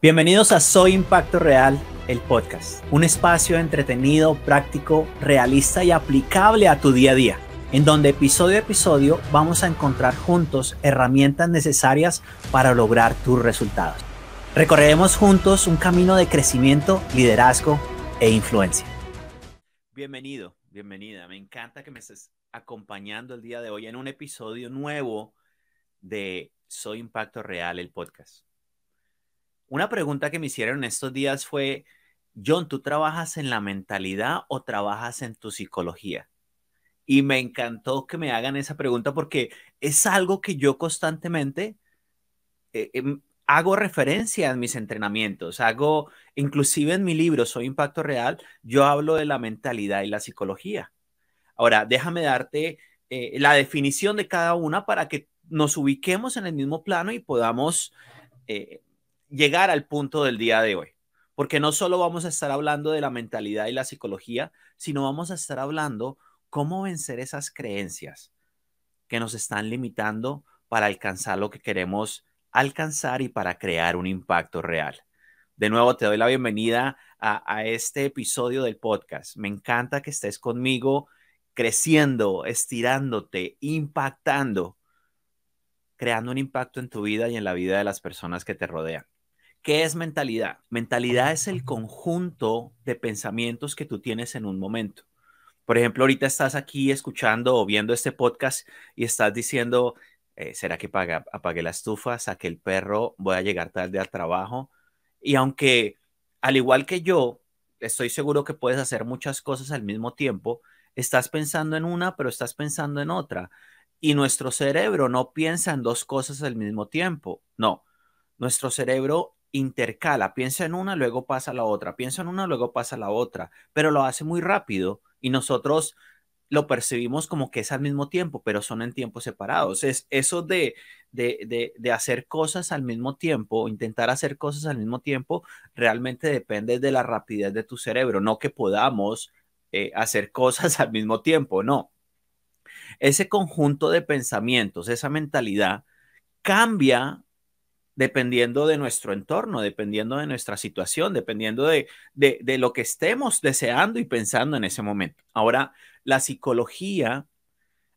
Bienvenidos a Soy Impacto Real, el podcast, un espacio entretenido, práctico, realista y aplicable a tu día a día, en donde episodio a episodio vamos a encontrar juntos herramientas necesarias para lograr tus resultados. Recorreremos juntos un camino de crecimiento, liderazgo e influencia. Bienvenido, bienvenida. Me encanta que me estés acompañando el día de hoy en un episodio nuevo de Soy Impacto Real, el podcast. Una pregunta que me hicieron estos días fue, John, ¿tú trabajas en la mentalidad o trabajas en tu psicología? Y me encantó que me hagan esa pregunta porque es algo que yo constantemente eh, em, hago referencia en mis entrenamientos, hago, inclusive en mi libro, Soy Impacto Real, yo hablo de la mentalidad y la psicología. Ahora, déjame darte eh, la definición de cada una para que nos ubiquemos en el mismo plano y podamos eh, llegar al punto del día de hoy. Porque no solo vamos a estar hablando de la mentalidad y la psicología, sino vamos a estar hablando cómo vencer esas creencias que nos están limitando para alcanzar lo que queremos alcanzar y para crear un impacto real. De nuevo, te doy la bienvenida a, a este episodio del podcast. Me encanta que estés conmigo creciendo, estirándote, impactando creando un impacto en tu vida y en la vida de las personas que te rodean. ¿Qué es mentalidad? Mentalidad es el conjunto de pensamientos que tú tienes en un momento. Por ejemplo, ahorita estás aquí escuchando o viendo este podcast y estás diciendo, eh, ¿será que apague la estufa, saque el perro, voy a llegar tarde al trabajo? Y aunque, al igual que yo, estoy seguro que puedes hacer muchas cosas al mismo tiempo, estás pensando en una, pero estás pensando en otra. Y nuestro cerebro no piensa en dos cosas al mismo tiempo. No, nuestro cerebro intercala, piensa en una, luego pasa la otra, piensa en una, luego pasa la otra, pero lo hace muy rápido y nosotros lo percibimos como que es al mismo tiempo, pero son en tiempos separados. Es eso de, de, de, hacer cosas al mismo tiempo, intentar hacer cosas al mismo tiempo, realmente depende de la rapidez de tu cerebro, no que podamos eh, hacer cosas al mismo tiempo, no. Ese conjunto de pensamientos, esa mentalidad, cambia dependiendo de nuestro entorno, dependiendo de nuestra situación, dependiendo de, de, lo que estemos deseando y pensando en ese momento. Ahora, la psicología,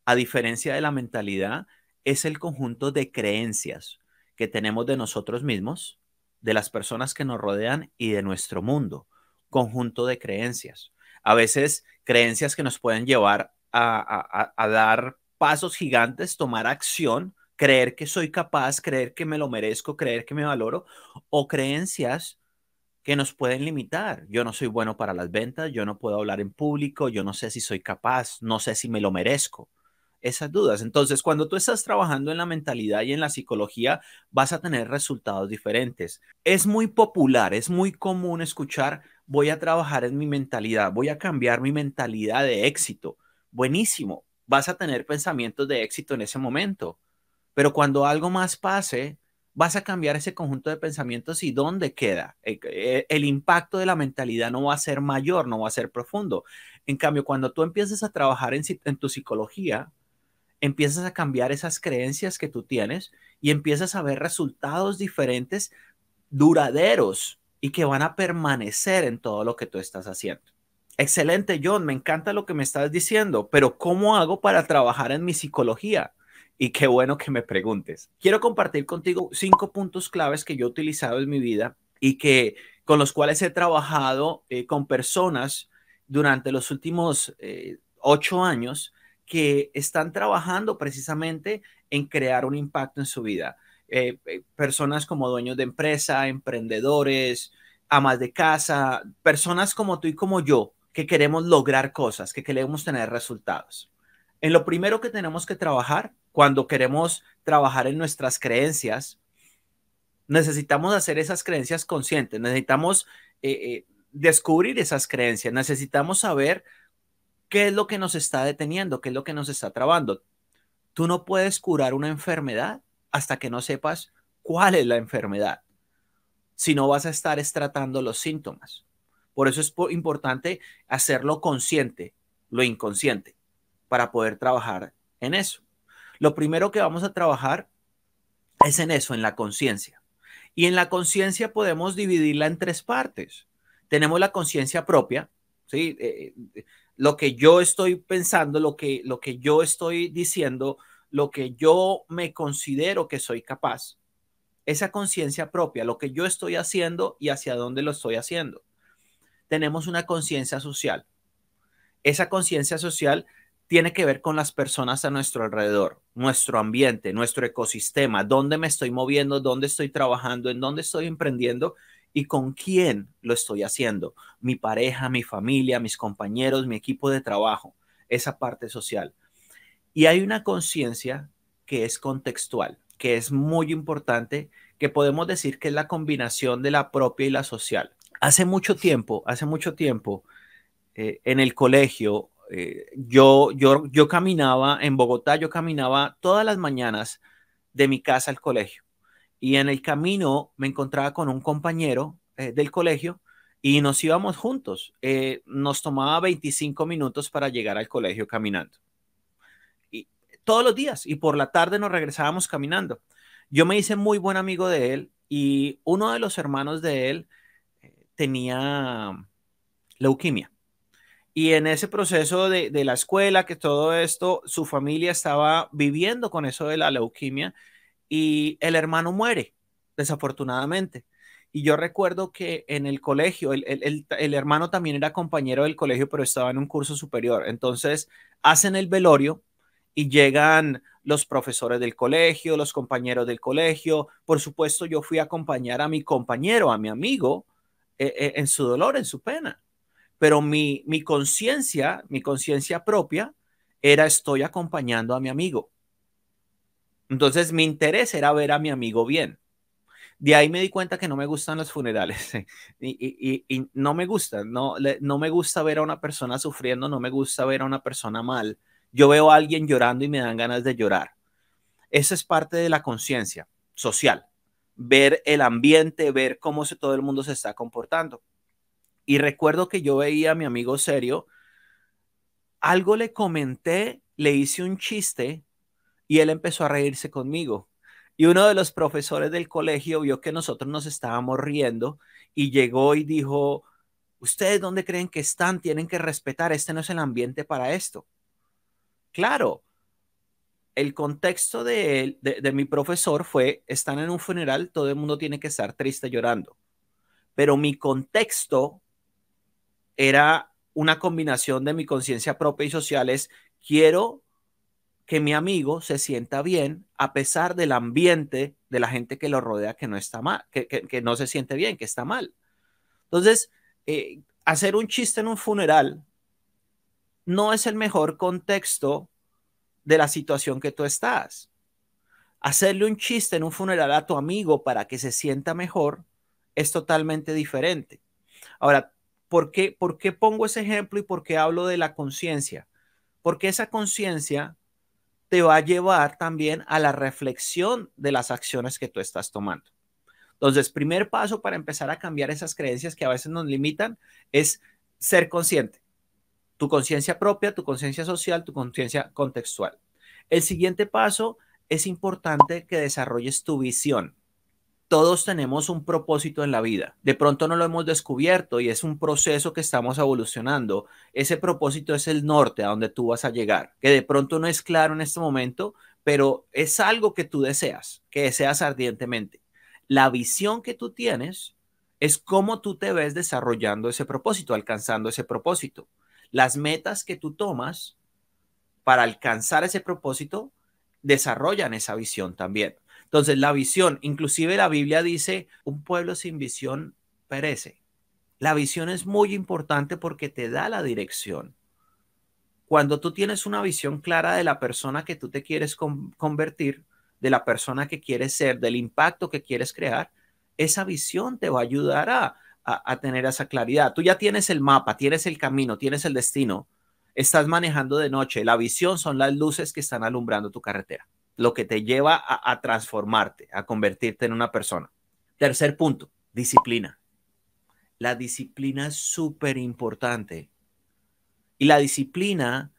a diferencia de la mentalidad, es el conjunto de creencias que tenemos de nosotros mismos, de las personas que nos rodean y de nuestro mundo. Conjunto de creencias. A veces creencias que nos pueden llevar a, dar pasos gigantes, tomar acción, creer que soy capaz, creer que me lo merezco, creer que me valoro, o creencias que nos pueden limitar. Yo no soy bueno para las ventas, yo no puedo hablar en público, yo no sé si soy capaz, no sé si me lo merezco. Esas dudas. Entonces, cuando tú estás trabajando en la mentalidad y en la psicología, vas a tener resultados diferentes. Es muy popular, es muy común escuchar, voy a trabajar en mi mentalidad, voy a cambiar mi mentalidad de éxito buenísimo, vas a tener pensamientos de éxito en ese momento. Pero cuando algo más pase, vas a cambiar ese conjunto de pensamientos y ¿dónde queda? Eh, eh, el, impacto de la mentalidad no va a ser mayor, no va a ser profundo. En cambio, cuando tú empiezas a trabajar en tu psicología, empiezas a cambiar esas creencias que tú tienes y empiezas a ver resultados diferentes, duraderos y que van a permanecer en todo lo que tú estás haciendo. Excelente, John, me encanta lo que me estás diciendo, pero ¿cómo hago para trabajar en mi psicología? Y qué bueno que me preguntes. Quiero compartir contigo cinco puntos claves que yo he utilizado en mi vida y que con los cuales he trabajado eh, con personas durante los últimos eh, ocho años que están trabajando precisamente en crear un impacto en su vida. Eh, personas como dueños de empresa, emprendedores, amas de casa, personas como tú y como yo, que queremos lograr cosas, que queremos tener resultados. En lo primero que tenemos que trabajar, cuando queremos trabajar en nuestras creencias, necesitamos hacer esas creencias conscientes, necesitamos eh, eh, descubrir esas creencias, necesitamos saber qué es lo que nos está deteniendo, qué es lo que nos está trabando. Tú no puedes curar una enfermedad hasta que no sepas cuál es la enfermedad. Si no vas a estar tratando los síntomas. Por eso es importante hacerlo consciente, lo inconsciente, para poder trabajar en eso. Lo primero que vamos a trabajar es en eso, en la conciencia. Y en la conciencia podemos dividirla en tres partes. Tenemos la conciencia propia, ¿sí? Eh, eh, lo que yo estoy pensando, lo que, lo que yo estoy diciendo, lo que yo me considero que soy capaz. Esa conciencia propia, lo que yo estoy haciendo y hacia dónde lo estoy haciendo. Tenemos una conciencia social. Esa conciencia social tiene que ver con las personas a nuestro alrededor, nuestro ambiente, nuestro ecosistema, dónde me estoy moviendo, dónde estoy trabajando, en dónde estoy emprendiendo y con quién lo estoy haciendo. Mi pareja, mi familia, mis compañeros, mi equipo de trabajo, esa parte social. Y hay una conciencia que es contextual, que es muy importante, que podemos decir que es la combinación de la propia y la social. Hace mucho tiempo, hace mucho tiempo, eh, en el colegio, eh, yo, yo, yo caminaba en Bogotá, yo caminaba todas las mañanas de mi casa al colegio y en el camino me encontraba con un compañero eh, del colegio y nos íbamos juntos. Eh, nos tomaba 25 minutos para llegar al colegio caminando. Y todos los días y por la tarde nos regresábamos caminando. Yo me hice muy buen amigo de él y uno de los hermanos de él tenía leuquimia. Y en ese proceso de, de, la escuela, que todo esto, su familia estaba viviendo con eso de la leuquimia y el hermano muere, desafortunadamente. Y yo recuerdo que en el colegio, el, el, hermano también era compañero del colegio, pero estaba en un curso superior. Entonces hacen el velorio y llegan los profesores del colegio, los compañeros del colegio. Por supuesto, yo fui a acompañar a mi compañero, a mi amigo, eh, eh, en su dolor, en su pena. Pero mi, conciencia, mi conciencia propia, era estoy acompañando a mi amigo. Entonces mi interés era ver a mi amigo bien. De ahí me di cuenta que no me gustan los funerales y, no me gusta, no, no me gusta ver a una persona sufriendo, no me gusta ver a una persona mal. Yo veo a alguien llorando y me dan ganas de llorar. Eso es parte de la conciencia social, ver el ambiente, ver cómo todo el mundo se está comportando. Y recuerdo que yo veía a mi amigo serio, algo le comenté, le hice un chiste y él empezó a reírse conmigo. Y uno de los profesores del colegio vio que nosotros nos estábamos riendo y llegó y dijo, ¿ustedes dónde creen que están? Tienen que respetar, este no es el ambiente para esto. Claro, el contexto de, de, mi profesor fue, están en un funeral, todo el mundo tiene que estar triste llorando. Pero mi contexto era una combinación de mi conciencia propia y social, es quiero que mi amigo se sienta bien a pesar del ambiente de la gente que lo rodea que no está mal, que, no se siente bien, que está mal. Entonces, eh, hacer un chiste en un funeral no es el mejor contexto de la situación que tú estás. Hacerle un chiste en un funeral a tu amigo para que se sienta mejor es totalmente diferente. Ahora, ¿por qué, ¿por qué pongo ese ejemplo y por qué hablo de la conciencia? Porque esa conciencia te va a llevar también a la reflexión de las acciones que tú estás tomando. Entonces, primer paso para empezar a cambiar esas creencias que a veces nos limitan es ser consciente. Tu conciencia propia, tu conciencia social, tu conciencia contextual. El siguiente paso es importante que desarrolles tu visión todos tenemos un propósito en la vida. De pronto no lo hemos descubierto y es un proceso que estamos evolucionando. Ese propósito es el norte a donde tú vas a llegar, que de pronto no es claro en este momento, pero es algo que tú deseas, que deseas ardientemente. La visión que tú tienes es cómo tú te ves desarrollando ese propósito, alcanzando ese propósito. Las metas que tú tomas para alcanzar ese propósito desarrollan esa visión también. Entonces, la visión, inclusive la Biblia dice, un pueblo sin visión perece. La visión es muy importante porque te da la dirección. Cuando tú tienes una visión clara de la persona que tú te quieres convertir, de la persona que quieres ser, del impacto que quieres crear, esa visión te va a ayudar a, a, tener esa claridad. Tú ya tienes el mapa, tienes el camino, tienes el destino, estás manejando de noche. La visión son las luces que están alumbrando tu carretera lo que te lleva a, transformarte, a convertirte en una persona. Tercer punto, disciplina. La disciplina es súper importante. Y la disciplina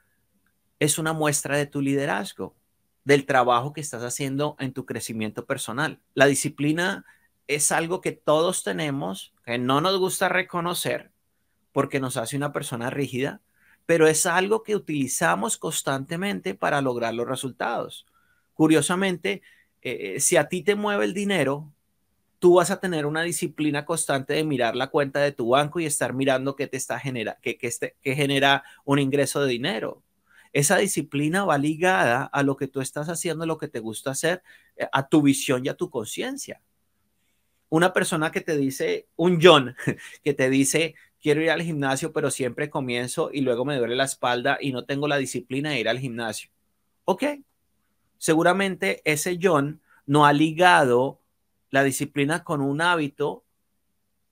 es una muestra de tu liderazgo, del trabajo que estás haciendo en tu crecimiento personal. La disciplina es algo que todos tenemos, que no nos gusta reconocer porque nos hace una persona rígida, pero es algo que utilizamos constantemente para lograr los resultados. Curiosamente, eh, si a ti te mueve el dinero, tú vas a tener una disciplina constante de mirar la cuenta de tu banco y estar mirando qué te está genera, que, este, que genera un ingreso de dinero. Esa disciplina va ligada a lo que tú estás haciendo, lo que te gusta hacer, eh, a tu visión y a tu conciencia. Una persona que te dice, un John, que te dice, quiero ir al gimnasio, pero siempre comienzo y luego me duele la espalda y no tengo la disciplina de ir al gimnasio. Ok, seguramente ese John no ha ligado la disciplina con un hábito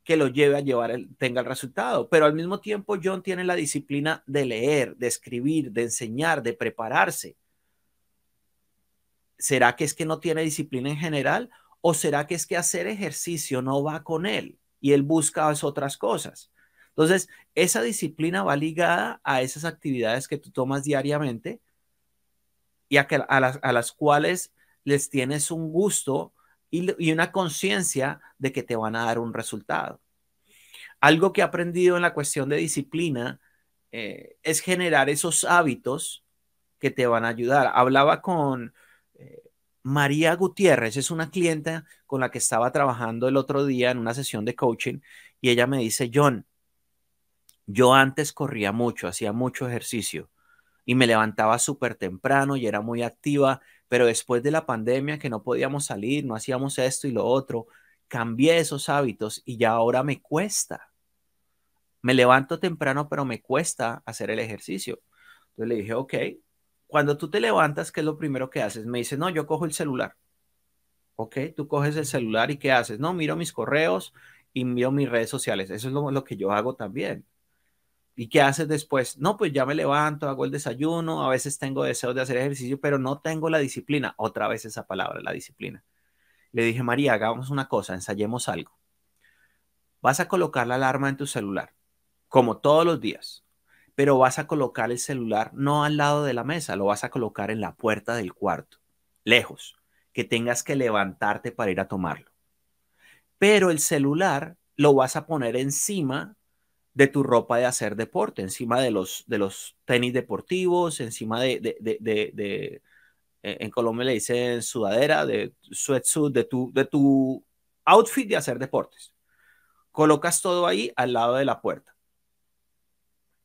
que lo lleve a llevar, el, tenga el resultado. Pero al mismo tiempo, John tiene la disciplina de leer, de escribir, de enseñar, de prepararse. ¿Será que es que no tiene disciplina en general? ¿O será que es que hacer ejercicio no va con él y él busca otras cosas? Entonces, esa disciplina va ligada a esas actividades que tú tomas diariamente y a, las, cuales les tienes un gusto y, una conciencia de que te van a dar un resultado. Algo que he aprendido en la cuestión de disciplina eh, es generar esos hábitos que te van a ayudar. Hablaba con eh, María Gutiérrez, es una clienta con la que estaba trabajando el otro día en una sesión de coaching y ella me dice, John, yo antes corría mucho, hacía mucho ejercicio y me levantaba súper temprano y era muy activa, pero después de la pandemia que no podíamos salir, no hacíamos esto y lo otro, cambié esos hábitos y ya ahora me cuesta. Me levanto temprano, pero me cuesta hacer el ejercicio. Entonces le dije, ok, cuando tú te levantas, ¿qué es lo primero que haces? Me dice, no, yo cojo el celular. Ok, tú coges el celular y ¿qué haces? No, miro mis correos y miro mis redes sociales. Eso es lo, lo que yo hago también. ¿Y qué haces después? No, pues ya me levanto, hago el desayuno, a veces tengo deseos de hacer ejercicio, pero no tengo la disciplina. Otra vez esa palabra, la disciplina. Le dije, María, hagamos una cosa, ensayemos algo. Vas a colocar la alarma en tu celular, como todos los días, pero vas a colocar el celular no al lado de la mesa, lo vas a colocar en la puerta del cuarto, lejos, que tengas que levantarte para ir a tomarlo. Pero el celular lo vas a poner encima de tu ropa de hacer deporte, encima de los, de los tenis deportivos, encima de, de, eh, en Colombia le dicen sudadera, de sweatsuit, de tu, de tu outfit de hacer deportes. Colocas todo ahí al lado de la puerta.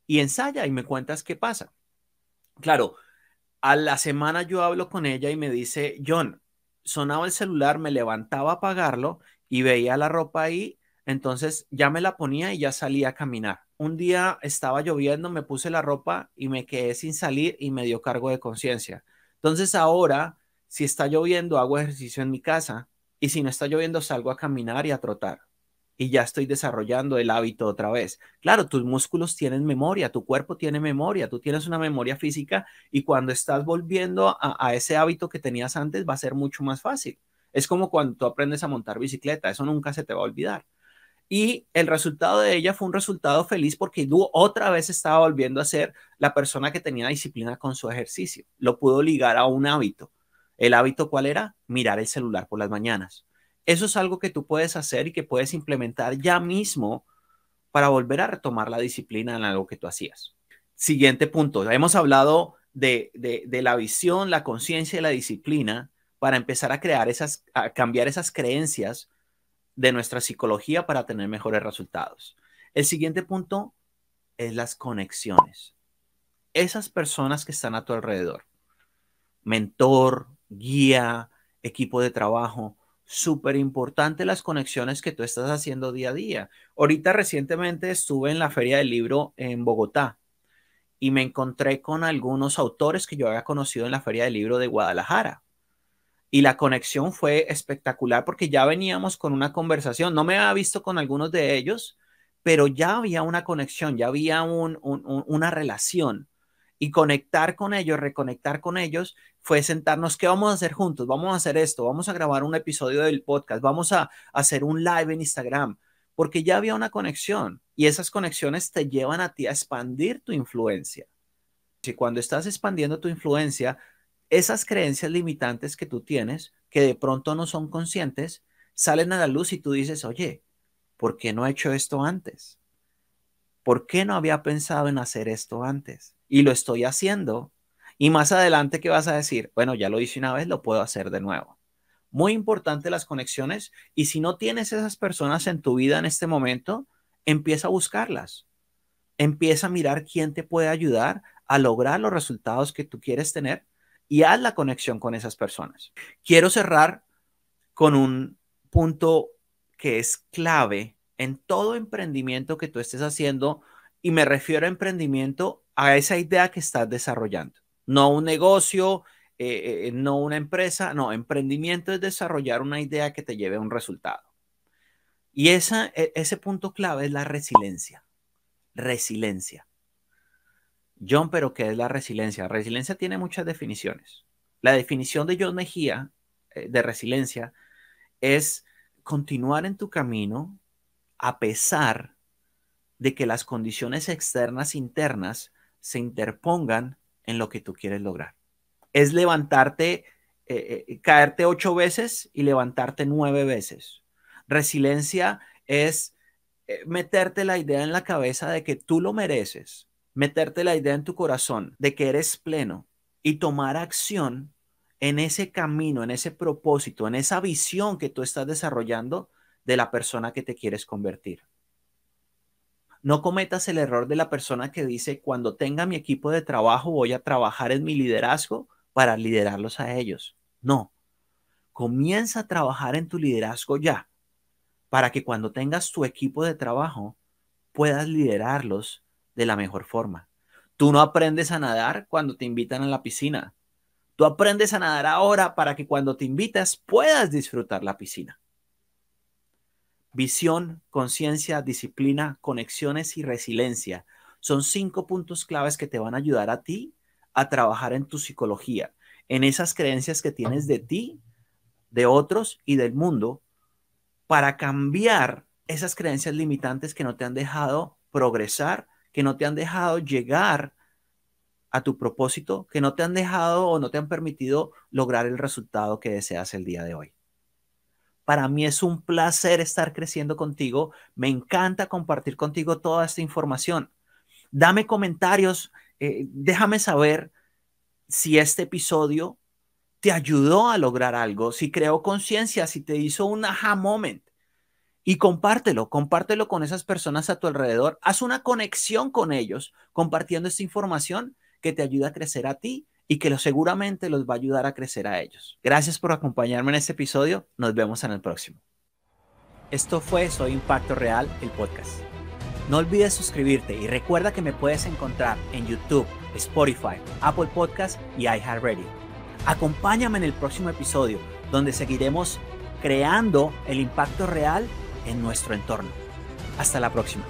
Y ensaya y me cuentas qué pasa. Claro, a la semana yo hablo con ella y me dice, John, sonaba el celular, me levantaba a apagarlo y veía la ropa ahí entonces ya me la ponía y ya salía a caminar. Un día estaba lloviendo, me puse la ropa y me quedé sin salir y me dio cargo de conciencia. Entonces ahora, si está lloviendo, hago ejercicio en mi casa y si no está lloviendo, salgo a caminar y a trotar. Y ya estoy desarrollando el hábito otra vez. Claro, tus músculos tienen memoria, tu cuerpo tiene memoria, tú tienes una memoria física y cuando estás volviendo a, a ese hábito que tenías antes va a ser mucho más fácil. Es como cuando tú aprendes a montar bicicleta, eso nunca se te va a olvidar. Y el resultado de ella fue un resultado feliz porque otra vez estaba volviendo a ser la persona que tenía disciplina con su ejercicio. Lo pudo ligar a un hábito. ¿El hábito cuál era? Mirar el celular por las mañanas. Eso es algo que tú puedes hacer y que puedes implementar ya mismo para volver a retomar la disciplina en algo que tú hacías. Siguiente punto. Hemos hablado de, de la visión, la conciencia y la disciplina para empezar a crear esas, a cambiar esas creencias de nuestra psicología para tener mejores resultados. El siguiente punto es las conexiones. Esas personas que están a tu alrededor, mentor, guía, equipo de trabajo, súper importante las conexiones que tú estás haciendo día a día. Ahorita recientemente estuve en la feria del libro en Bogotá y me encontré con algunos autores que yo había conocido en la feria del libro de Guadalajara y la conexión fue espectacular porque ya veníamos con una conversación. No me había visto con algunos de ellos, pero ya había una conexión, ya había una relación. Y conectar con ellos, reconectar con ellos, fue sentarnos, ¿qué vamos a hacer juntos? Vamos a hacer esto, vamos a grabar un episodio del podcast, vamos a, a hacer un live en Instagram, porque ya había una conexión y esas conexiones te llevan a ti a expandir tu influencia. Si cuando estás expandiendo tu influencia, esas creencias limitantes que tú tienes, que de pronto no son conscientes, salen a la luz y tú dices, oye, ¿por qué no he hecho esto antes? ¿Por qué no había pensado en hacer esto antes? Y lo estoy haciendo. Y más adelante, ¿qué vas a decir? Bueno, ya lo hice una vez, lo puedo hacer de nuevo. Muy importante las conexiones. Y si no tienes esas personas en tu vida en este momento, empieza a buscarlas. Empieza a mirar quién te puede ayudar a lograr los resultados que tú quieres tener y haz la conexión con esas personas. Quiero cerrar con un punto que es clave en todo emprendimiento que tú estés haciendo y me refiero a emprendimiento a esa idea que estás desarrollando, no un negocio, eh, eh, no una empresa, no, emprendimiento es desarrollar una idea que te lleve a un resultado. Y esa, e, ese punto clave es la resiliencia. Resiliencia. John, pero ¿qué es la resiliencia? Resiliencia tiene muchas definiciones. La definición de John Mejía eh, de resiliencia es continuar en tu camino a pesar de que las condiciones externas internas se interpongan en lo que tú quieres lograr. Es levantarte, eh, eh, caerte ocho veces y levantarte nueve veces. Resiliencia es meterte la idea en la cabeza de que tú lo mereces, meterte la idea en tu corazón de que eres pleno y tomar acción en ese camino, en ese propósito, en esa visión que tú estás desarrollando de la persona que te quieres convertir. No cometas el error de la persona que dice, cuando tenga mi equipo de trabajo voy a trabajar en mi liderazgo para liderarlos a ellos. No, comienza a trabajar en tu liderazgo ya, para que cuando tengas tu equipo de trabajo puedas liderarlos de la mejor forma. Tú no aprendes a nadar cuando te invitan a la piscina. Tú aprendes a nadar ahora para que cuando te invitas puedas disfrutar la piscina. Visión, conciencia, disciplina, conexiones y resiliencia son cinco puntos claves que te van a ayudar a ti a trabajar en tu psicología, en esas creencias que tienes de ti, de otros y del mundo, para cambiar esas creencias limitantes que no te han dejado progresar que no te han dejado llegar a tu propósito, que no te han dejado o no te han permitido lograr el resultado que deseas el día de hoy. Para mí es un placer estar creciendo contigo. Me encanta compartir contigo toda esta información. Dame comentarios, eh, déjame saber si este episodio te ayudó a lograr algo, si creó conciencia, si te hizo un aha moment y compártelo, compártelo con esas personas a tu alrededor. Haz una conexión con ellos compartiendo esta información que te ayuda a crecer a ti y que lo, seguramente los va a ayudar a crecer a ellos. Gracias por acompañarme en este episodio. Nos vemos en el próximo. Esto fue Soy Impacto Real, el podcast. No olvides suscribirte y recuerda que me puedes encontrar en YouTube, Spotify, Apple Podcast y iHeartRadio. Acompáñame en el próximo episodio donde seguiremos creando el impacto real en nuestro entorno. Hasta la próxima.